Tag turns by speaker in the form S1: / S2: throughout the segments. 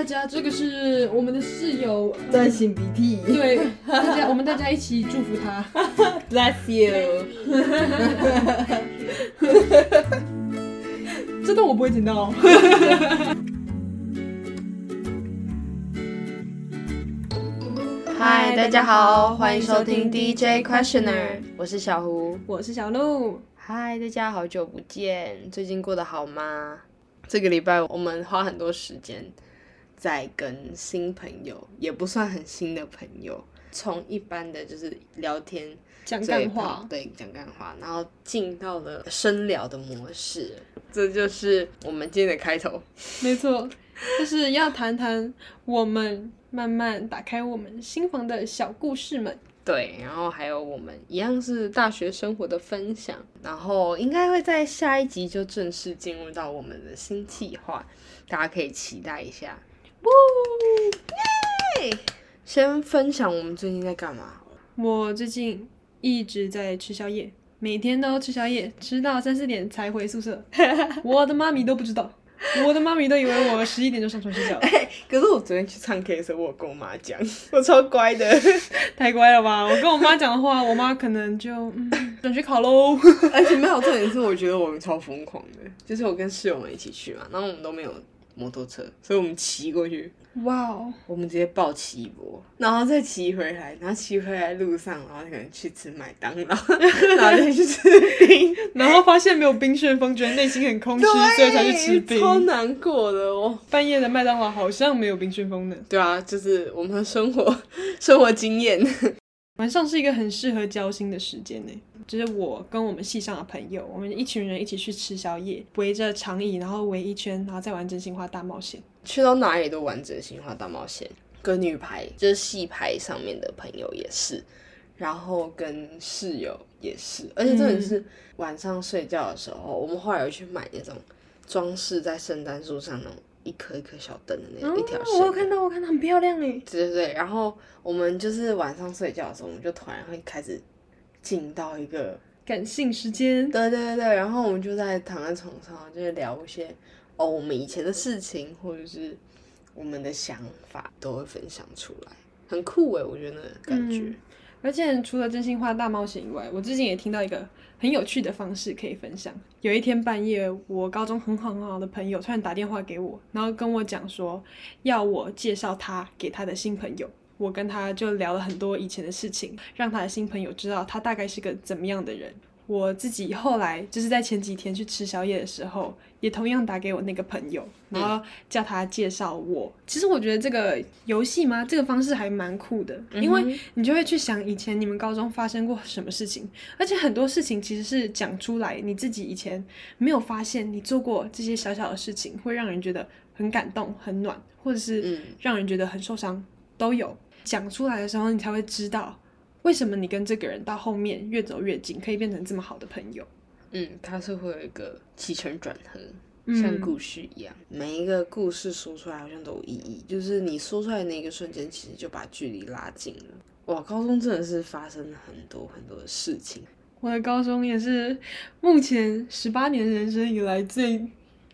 S1: 大家，这个是我们的室友，
S2: 在擤鼻涕。
S1: 对，大家我们大家一起祝福他。
S2: Bless you。
S1: 这段我不会剪到。
S2: 嗨，大家好，欢迎收听 DJ Questioner，我是小胡。
S1: 我是小鹿。
S2: 嗨，大家好久不见，最近过得好吗？这个礼拜我们花很多时间在跟新朋友，也不算很新的朋友，从一般的就是聊天
S1: 讲
S2: 嘴
S1: 干话，
S2: 对，讲干话，然后进到了深聊的模式，这就是我们今天的开头。
S1: 没错，就是要谈谈我们慢慢打开我们心房的小故事们。
S2: 对，然后还有我们一样是大学生活的分享，然后应该会在下一集就正式进入到我们的新计划，大家可以期待一下。耶！先分享我们最近在干嘛。
S1: 我最近一直在吃宵夜，每天都吃宵夜，吃到三四点才回宿舍。我的妈咪都不知道，我的妈咪都以为我十一点就上床睡觉，
S2: 可是我昨天去唱 K 的时候，我跟我妈讲，我超乖的，
S1: 太乖了吧！我跟我妈讲的话，我妈可能就嗯转学考喽。
S2: 而且没有重点是，我觉得我们超疯狂的，就是我跟室友们一起去嘛，然后我们都没有摩托车，所以我们骑过去，
S1: 哇哦，
S2: 我们直接暴骑一波，然后再骑回来，然后骑回来路上，然后可能去吃麦当劳，然后再去吃冰，
S1: 然后发现没有冰旋风，觉得内心很空虚，所以才去吃冰。
S2: 超难过的哦。
S1: 半夜的麦当劳好像没有冰旋风呢。
S2: 对啊，就是我们的生活生活经验。
S1: 晚上是一个很适合交心的时间呢，就是我跟我们系上的朋友，我们一群人一起去吃宵夜，围着长椅，然后围一圈，然后再玩真心话大冒险。
S2: 去到哪里都玩真心话大冒险，跟女排就是戏排上面的朋友也是，然后跟室友也是，而且真的是晚上睡觉的时候，我们后来有去买那种装饰在圣诞树上那种一颗一颗小灯的那种、一条
S1: 哦，
S2: 线。
S1: 我有看到，我看到很漂亮哎。
S2: 对对对，然后我们就是晚上睡觉的时候，我们就突然会开始进到一个
S1: 感性时间，
S2: 对对对对，然后我们就在躺在床上，就是聊一些哦我们以前的事情，或者是我们的想法，都会分享出来，很酷哎，我觉得那个感觉。
S1: 嗯而且除了真心话大冒险以外，我最近也听到一个很有趣的方式可以分享。有一天半夜，我高中很好很好的朋友突然打电话给我，然后跟我讲说要我介绍他给他的新朋友。我跟他就聊了很多以前的事情，让他的新朋友知道他大概是个怎么样的人。我自己后来就是在前几天去吃宵夜的时候，也同样打给我那个朋友，然后叫他介绍我。其实我觉得这个游戏吗？这个方式还蛮酷的，因为你就会去想以前你们高中发生过什么事情，而且很多事情其实是讲出来，你自己以前没有发现，你做过这些小小的事情，会让人觉得很感动、很暖，或者是
S2: 嗯
S1: 让人觉得很受伤，都有。讲出来的时候，你才会知道为什么你跟这个人到后面越走越近，可以变成这么好的朋友。
S2: 嗯，它是会有一个起承转合，
S1: 嗯
S2: 像故事一样，每一个故事说出来好像都有意义，就是你说出来的那一个瞬间，其实就把距离拉近了。哇，高中真的是发生了很多很多的事情，
S1: 我的高中也是目前十八年人生以来最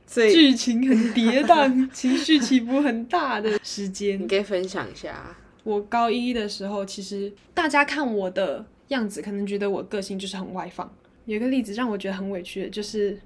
S2: 所以
S1: 剧情很跌宕、情绪起伏很大的时间
S2: 你。可以分享一下。
S1: 我高一的时候，其实大家看我的样子，可能觉得我个性就是很外放。有一个例子让我觉得很委屈的，就是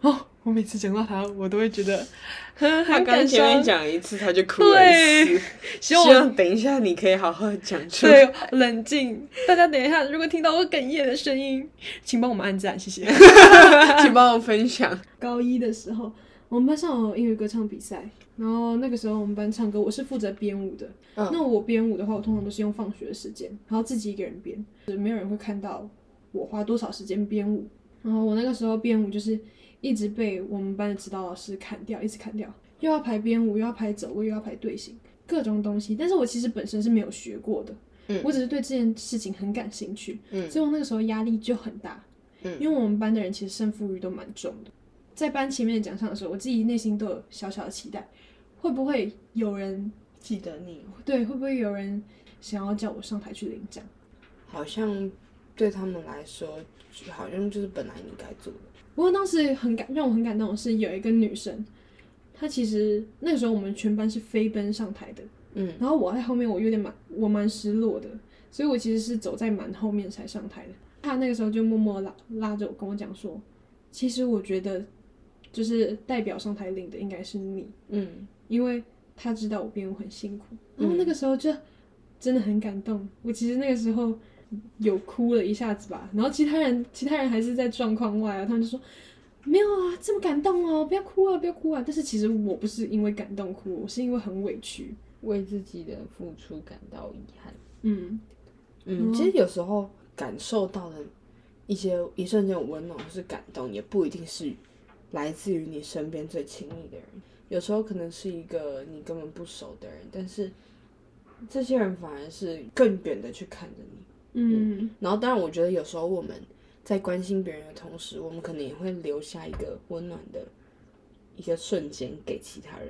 S1: 哦，我每次讲到他，我都会觉得很感
S2: 刚前面。讲一次，他就哭了一次。希
S1: 希望
S2: 等一下你可以好好地讲出来。
S1: 对冷静，大家等一下，如果听到我哽咽的声音，请帮我们按赞，谢谢。
S2: 请帮我分享。
S1: 高一的时候，我们班上有音乐歌唱比赛，然后那个时候我们班唱歌，我是负责编舞的。
S2: 嗯
S1: 那我编舞的话，我通常都是用放学的时间，然后自己一个人编，没有人会看到我花多少时间编舞。然后我那个时候编舞就是一直被我们班的指导老师砍掉，一直砍掉，又要排编舞，又要排走位，又要排队形，各种东西。但是我其实本身是没有学过的，
S2: 嗯
S1: 我只是对这件事情很感兴趣，
S2: 嗯
S1: 所以我那个时候压力就很大。
S2: 嗯
S1: 因为我们班的人其实胜负欲都蛮重的，在颁前面的奖项的时候，我自己内心都有小小的期待，会不会有人
S2: 记得你，
S1: 对，会不会有人想要叫我上台去领奖？
S2: 好像对他们来说，好像就是本来你该做的。
S1: 不过当时很感让我很感动的是，有一个女生，她其实那个时候我们全班是飞奔上台的，
S2: 嗯
S1: 然后我在后面，我有点蛮我蛮失落的，所以我其实是走在蛮后面才上台的。她那个时候就默默拉拉着我跟我讲说，其实我觉得就是代表上台领的应该是你，
S2: 嗯
S1: 因为他知道我编舞很辛苦。然后那个时候就真的很感动，我其实那个时候有哭了一下子吧。然后其他人其他人还是在状况外啊，他们就说。没有啊，这么感动哦！不要哭啊，不要哭啊！但是其实我不是因为感动哭，我是因为很委屈。
S2: 为自己的付出感到遗憾。
S1: 嗯，
S2: 嗯，其实有时候感受到的一些一瞬间的温暖或是感动，也不一定是来自于你身边最亲密的人，有时候可能是一个你根本不熟的人，但是这些人反而是更远的去看着你。
S1: 嗯
S2: 然后，当然，我觉得有时候我们在关心别人的同时，我们可能也会留下一个温暖的一个瞬间给其他人。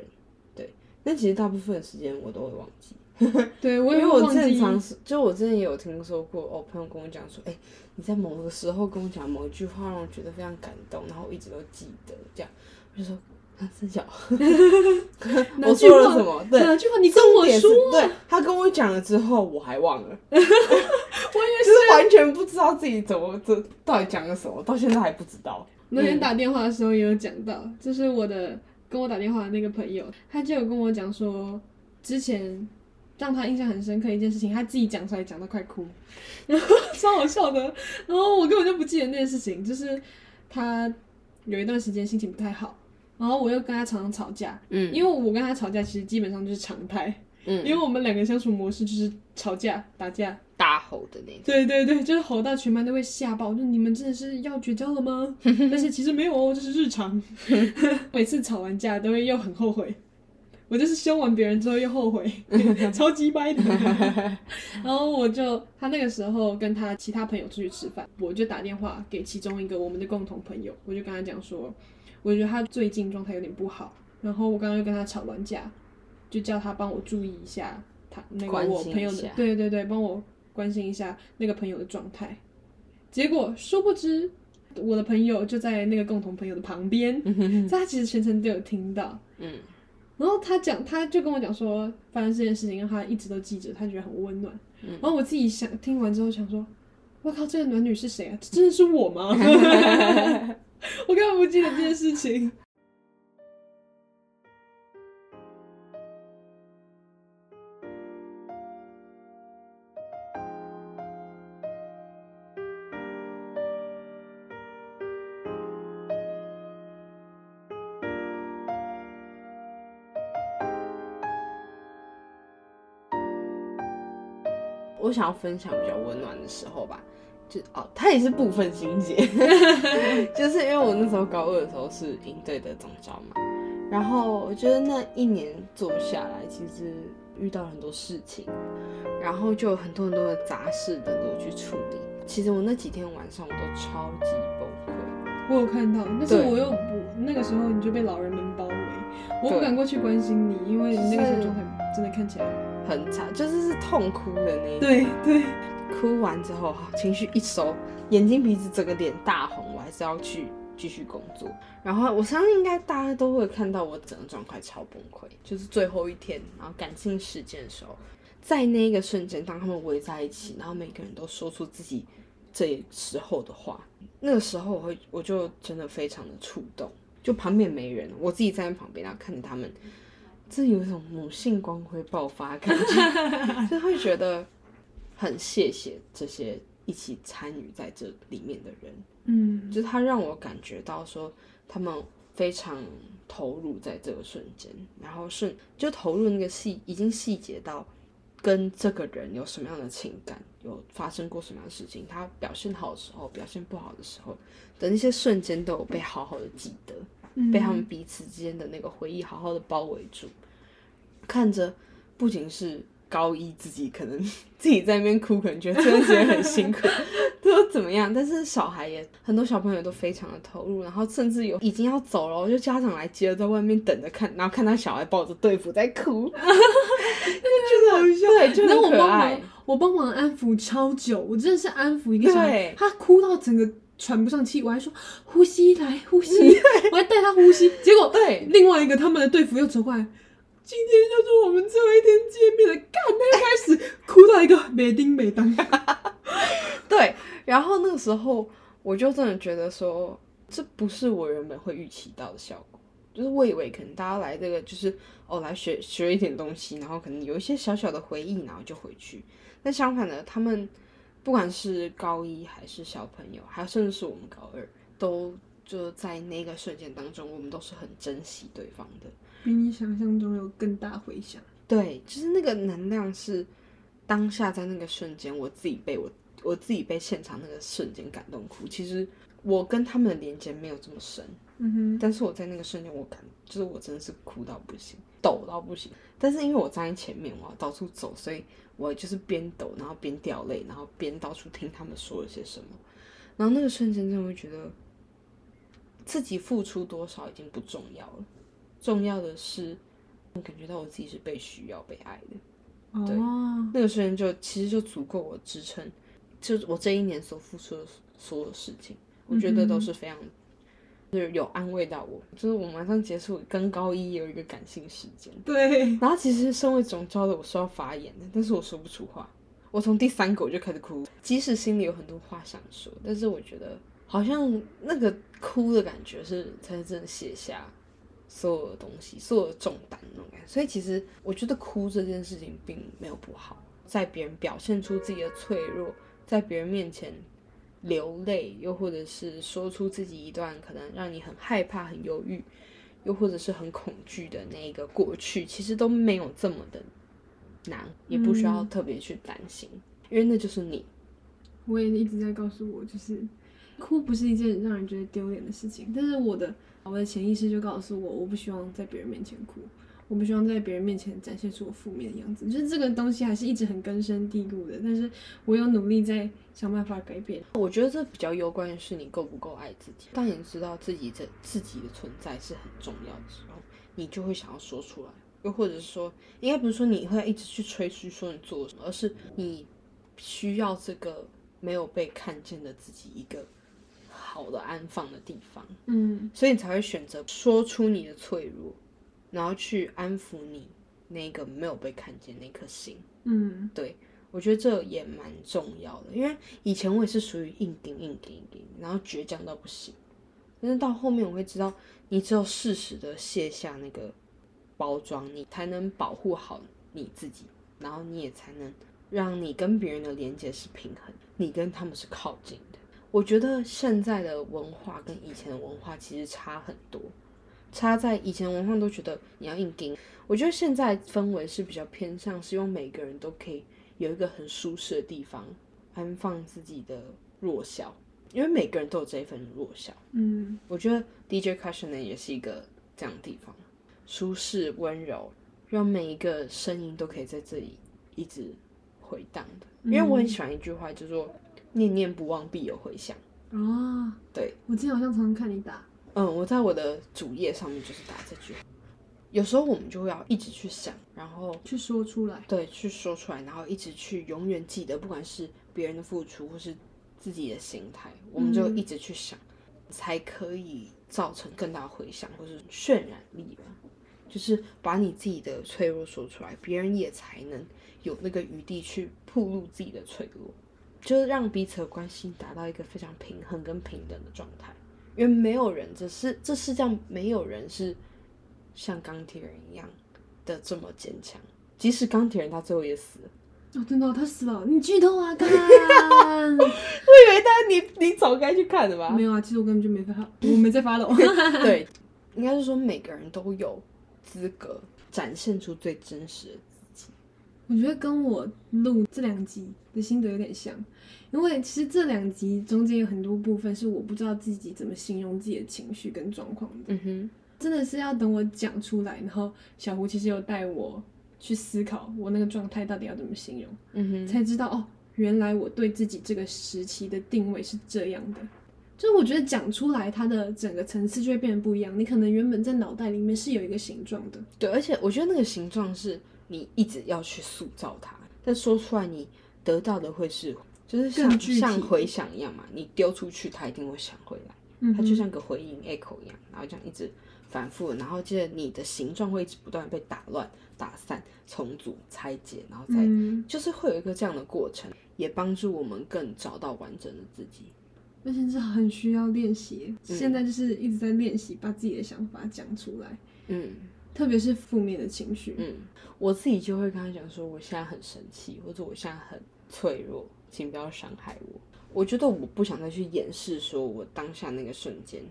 S2: 对，但其实大部分的时间我都会忘记。
S1: 对我
S2: 因为我。正常是，就我之前也有听说过，哦，朋友跟我讲说，哎、你在某个时候跟我讲某一句话，让我觉得非常感动，然后我一直都记得，这样，我就说，啊，真假？我说了什么？对，
S1: 哪句话你跟我说，
S2: 对他跟我讲了之后，我还忘了，我也就是完全不知道自己怎么这到底讲了什么，到现在还不知道。
S1: 那天打电话的时候也有讲到，就是我的跟我打电话的那个朋友，他就有跟我讲说，之前让他印象很深刻一件事情，他自己讲出来讲到快哭，然后超好笑的。然后我根本就不记得那件事情，就是他有一段时间心情不太好，然后我又跟他常常吵架，
S2: 嗯
S1: 因为我跟他吵架其实基本上就是常态，
S2: 嗯，
S1: 因为我们两个相处模式就是吵架打架，
S2: 大吼的那种。
S1: 对对对，就是吼到全班都会吓爆，就你们真的是要绝交了吗？但是其实没有哦，这是日常。每次吵完架都会又很后悔，我就是凶完别人之后又后悔，超级掰的。然后我就他那个时候跟他其他朋友出去吃饭，我就打电话给其中一个我们的共同朋友，我就跟他讲说，我觉得他最近状态有点不好，然后我刚刚又跟他吵完架，就叫他帮我注意一下他那个我朋友的，对对对，帮我关心一下那个朋友的状态。结果殊不知，我的朋友就在那个共同朋友的旁边，所以他其实全程都有听到。
S2: 嗯，
S1: 然后他讲，他就跟我讲说，发生这件事情让他一直都记着，他觉得很温暖。
S2: 嗯
S1: 然后我自己想听完之后想说，我靠，这个暖女是谁啊？这真的是我吗？我根本不记得这件事情。
S2: 我想要分享比较温暖的时候吧，就哦，他也是部分心结，就是因为我那时候高二的时候是营队的总招嘛，然后我觉得那一年做下来，其实遇到了很多事情，然后就有很多很多的杂事等着我去处理。其实我那几天晚上我都超级崩溃，
S1: 我有看到，但是我又不那个时候你就被老人们包围，我不敢过去关心你，因为你那个时候
S2: 是
S1: 状态真的看起来，
S2: 很惨，就是是痛哭的那一种。
S1: 对对，
S2: 哭完之后，好情绪一收，眼睛鼻子整个脸大红，我还是要去继续工作。然后我相信应该大家都会看到我整个状态超崩溃，就是最后一天，然后感性事件的时候，在那一个瞬间，当他们围在一起，然后每个人都说出自己这时候的话，那个时候我会我就真的非常的触动，就旁边没人，我自己站在旁边，然后看着他们，这有一种母性光辉爆发的感觉，就会觉得很谢谢这些一起参与在这里面的人，
S1: 嗯，
S2: 就是他让我感觉到说他们非常投入在这个瞬间，然后瞬就投入那个细，已经细节到跟这个人有什么样的情感，有发生过什么样的事情，他表现好的时候，表现不好的时候的那些瞬间都有被好好的记得。被他们彼此之间的那个回忆好好的包围住，看着不仅是高一自己可能 自己在那边哭，可能觉得这段时间很辛苦，都怎么样，但是小孩也很多小朋友都非常的投入，然后甚至有已经要走了，就家长来接了，在外面等着看，然后看他小孩抱着队服在哭，就觉得好笑，对，就很可爱
S1: 忙，，我帮忙安抚超久，我真的是安抚一个小孩，他哭到整个喘不上气，我还说呼吸来呼吸，我还带他呼吸，结果
S2: 对
S1: 另外一个他们的队服又走过来，今天就是我们最后一天见面了，干，他就开始哭到一个没丁没当。
S2: 对，然后那个时候我就真的觉得说，这不是我原本会预期到的效果。就是我以为可能大家来这个就是哦来学学一点东西，然后可能有一些小小的回忆，然后就回去。但相反的，他们不管是高一还是小朋友，还有甚至是我们高二，都就在那个瞬间当中，我们都是很珍惜对方的。
S1: 比你想象中有更大回响。
S2: 对，就是那个能量是当下在那个瞬间，我自己被我我自己被现场那个瞬间感动哭。其实我跟他们的连接没有这么深，
S1: 嗯哼，
S2: 但是我在那个瞬间，我感就是我真的是哭到不行，抖到不行。但是因为我站在前面，我要到处走，所以我就是边抖，然后边掉泪，然后边到处听他们说了些什么。然后那个瞬间，真的会觉得自己付出多少已经不重要了，重要的是我感觉到我自己是被需要、被爱的。
S1: 哦，
S2: 那个瞬间就其实就足够我支撑，就是我这一年所付出的所有事情，我觉得都是非常，就是有安慰到我。就是我马上结束跟高一有一个感性时间，
S1: 对，
S2: 然后其实身为总招的我是要发言的，但是我说不出话。我从第三个我就开始哭，即使心里有很多话想说，但是我觉得好像那个哭的感觉是才是真的卸下所有的东西，所有的重担那种感觉。所以其实我觉得哭这件事情并没有不好，在别人表现出自己的脆弱，在别人面前流泪，又或者是说出自己一段可能让你很害怕、很忧郁，又或者是很恐惧的那个过去，其实都没有这么的难，也不需要特别去担心，因为那就是你。
S1: 我也一直在告诉我，就是哭不是一件让人觉得丢脸的事情，但是我的我的潜意识就告诉我，我不希望在别人面前哭，我不希望在别人面前展现出我负面的样子，就是这个东西还是一直很根深蒂固的，但是我有努力在想办法改变。
S2: 我觉得这比较攸关的是你够不够爱自己。当你知道自己这自己的存在是很重要的时候，你就会想要说出来，又或者是说，应该不是说你会一直去吹嘘说你做了什么，而是你需要这个没有被看见的自己一个好的安放的地方。
S1: 嗯
S2: 所以你才会选择说出你的脆弱，然后去安抚你那个没有被看见那颗心。
S1: 嗯对
S2: 我觉得这也蛮重要的，因为以前我也是属于硬顶硬顶硬顶，然后倔强到不行。但是到后面我会知道，你只有适时的卸下那个包装，你才能保护好你自己，然后你也才能让你跟别人的连接是平衡，你跟他们是靠近的。我觉得现在的文化跟以前的文化其实差很多，差在以前文化都觉得你要硬盯，我觉得现在氛围是比较偏向希望每个人都可以有一个很舒适的地方安放自己的弱小，因为每个人都有这一份弱小。
S1: 嗯
S2: 我觉得 DJ Cushion 呢也是一个这样的地方，舒适温柔，让每一个声音都可以在这里一直回荡的。因为我很喜欢一句话，叫做“念念不忘，必有回响
S1: 哦，
S2: 对，
S1: 我之前好像常常看你打，”。
S2: 嗯，我在我的主页上面就是打这句话。有时候我们就会要一直去想，然后
S1: 去说出来。
S2: 对，去说出来，然后一直去永远记得，不管是别人的付出或是自己的心态，我们就一直去想，才可以造成更大回响或是渲染力吧。就是把你自己的脆弱说出来，别人也才能有那个余地去暴露自己的脆弱，就是让彼此的关系达到一个非常平衡跟平等的状态。因为没有人，这是这世界上没有人是像钢铁人一样的这么坚强。即使钢铁人他最后也死了，
S1: 哦，真的哦、他死了，你剧透啊，干！
S2: 我以为他你你早该去看的吧？
S1: 没有啊，其实我根本就没发，我没在发了。
S2: 对，应该是说每个人都有资格展现出最真实的自己。
S1: 我觉得跟我录这两集的心得有点像，因为其实这两集中间有很多部分是我不知道自己怎么形容自己的情绪跟状况的，
S2: 嗯哼，
S1: 真的是要等我讲出来，然后小胡其实有带我去思考我那个状态到底要怎么形容，
S2: 嗯哼，
S1: 才知道哦，原来我对自己这个时期的定位是这样的。就是我觉得讲出来，它的整个层次就会变得不一样。你可能原本在脑袋里面是有一个形状的，
S2: 对，而且我觉得那个形状是你一直要去塑造它，但说出来你得到的会是就是像像回响一样嘛，你丢出去，它一定会响回来，
S1: 嗯
S2: 它就像个回音 echo 一样，然后这样一直反复，然后接着你的形状会一直不断被打乱、打散、重组、拆解，然后再、
S1: 嗯，
S2: 就是会有一个这样的过程，也帮助我们更找到完整的自己。
S1: 而且这很需要练习。现在就是一直在练习，把自己的想法讲出来，
S2: 嗯
S1: 特别是负面的情绪。
S2: 嗯，我自己就会跟他讲说，我现在很生气，或者我现在很脆弱，请不要伤害我。我觉得我不想再去掩饰，说我当下那个瞬间，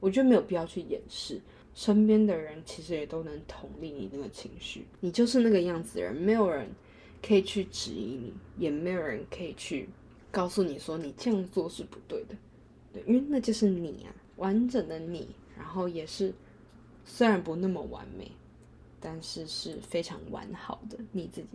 S2: 我觉得没有必要去掩饰。身边的人其实也都能同理你那个情绪，你就是那个样子的人，没有人可以去质疑你，也没有人可以去告诉你说你这样做是不对的，对，因为那就是你啊，完整的你，然后也是虽然不那么完美，但是是非常完好的你自己。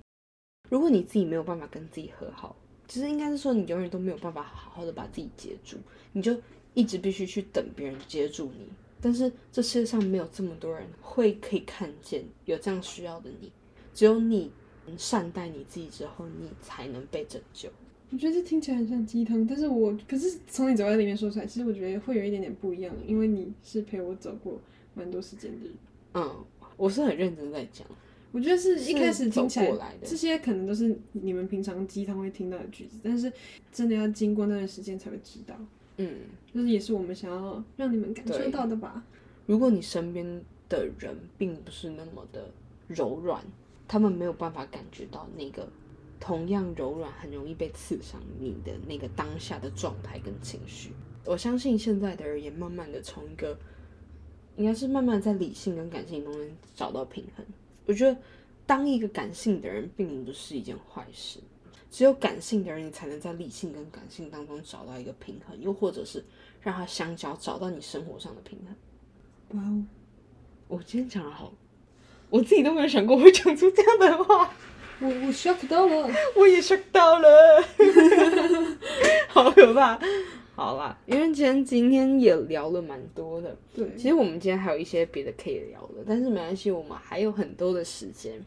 S2: 如果你自己没有办法跟自己和好，其实应该是说你永远都没有办法好好的把自己接住，你就一直必须去等别人接住你。但是这世界上没有这么多人会可以看见有这样需要的你，只有你善待你自己之后，你才能被拯救。
S1: 我觉得这听起来很像鸡汤，但是我可是从你嘴巴里面说出来，其实我觉得会有一点点不一样，因为你是陪我走过蛮多时间的人。
S2: 嗯，我是很认真在讲，
S1: 我觉得是一开始
S2: 走
S1: 听起来
S2: 过来的
S1: 这些可能都是你们平常鸡汤会听到的句子，但是真的要经过那段时间才会知道，
S2: 嗯，
S1: 就是也是我们想要让你们感受到的吧。
S2: 如果你身边的人并不是那么的柔软，他们没有办法感觉到那个同样柔软、很容易被刺伤你的那个当下的状态跟情绪。我相信现在的人也慢慢的从一个，应该是慢慢在理性跟感性中间找到平衡。我觉得当一个感性的人并不是一件坏事，只有感性的人，你才能在理性跟感性当中找到一个平衡，又或者是让它相交，找到你生活上的平衡。
S1: 哇哦，
S2: 我今天讲的好，我自己都没有想过会讲出这样的话，
S1: 我我 shock 到了。
S2: 我也 shock 到了 好可怕。好啦，因为今天今天也聊了蛮多的，
S1: 对，
S2: 其实我们今天还有一些别的可以聊的，但是没关系，我们还有很多的时间。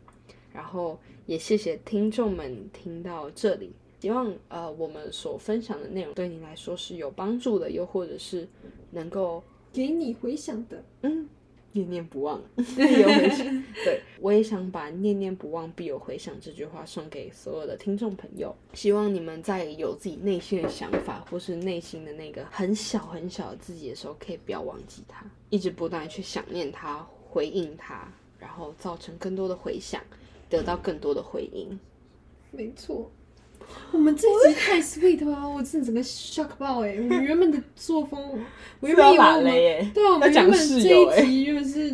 S2: 然后也谢谢听众们听到这里，希望呃我们所分享的内容对你来说是有帮助的，又或者是能够
S1: 给你回想的。
S2: 嗯，念念不忘，必 有回响。对，我也想把“念念不忘，必有回响”这句话送给所有的听众朋友。希望你们在有自己内心的想法，或是内心的那个很小很小的自己的时候，可以不要忘记它，一直不断去想念它，回应它，然后造成更多的回响，得到更多的回应。
S1: 没错，我们这一集太 sweet 了啊，我真的整个 shock 爆哎！我们原本的作风，我原本以为我们
S2: 耶
S1: 对啊，我们原本这一集原本是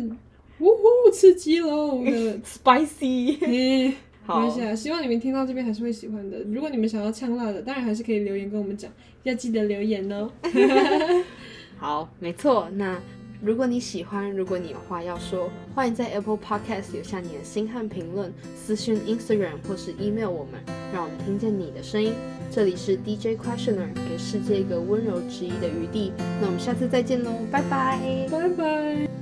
S1: 呜呼吃鸡喽的。
S2: spicy。
S1: 没关系啊，希望你们听到这边还是会喜欢的。如果你们想要呛辣的，当然还是可以留言跟我们讲，要记得留言哦。
S2: 好，没错。那如果你喜欢，如果你有话要说，欢迎在 Apple Podcast 留下你的心和评论，私讯 Instagram 或是 email 我们，让我们听见你的声音。这里是 DJ Questioner，给世界一个温柔质疑的余地。那我们下次再见喽，拜拜。
S1: 拜拜。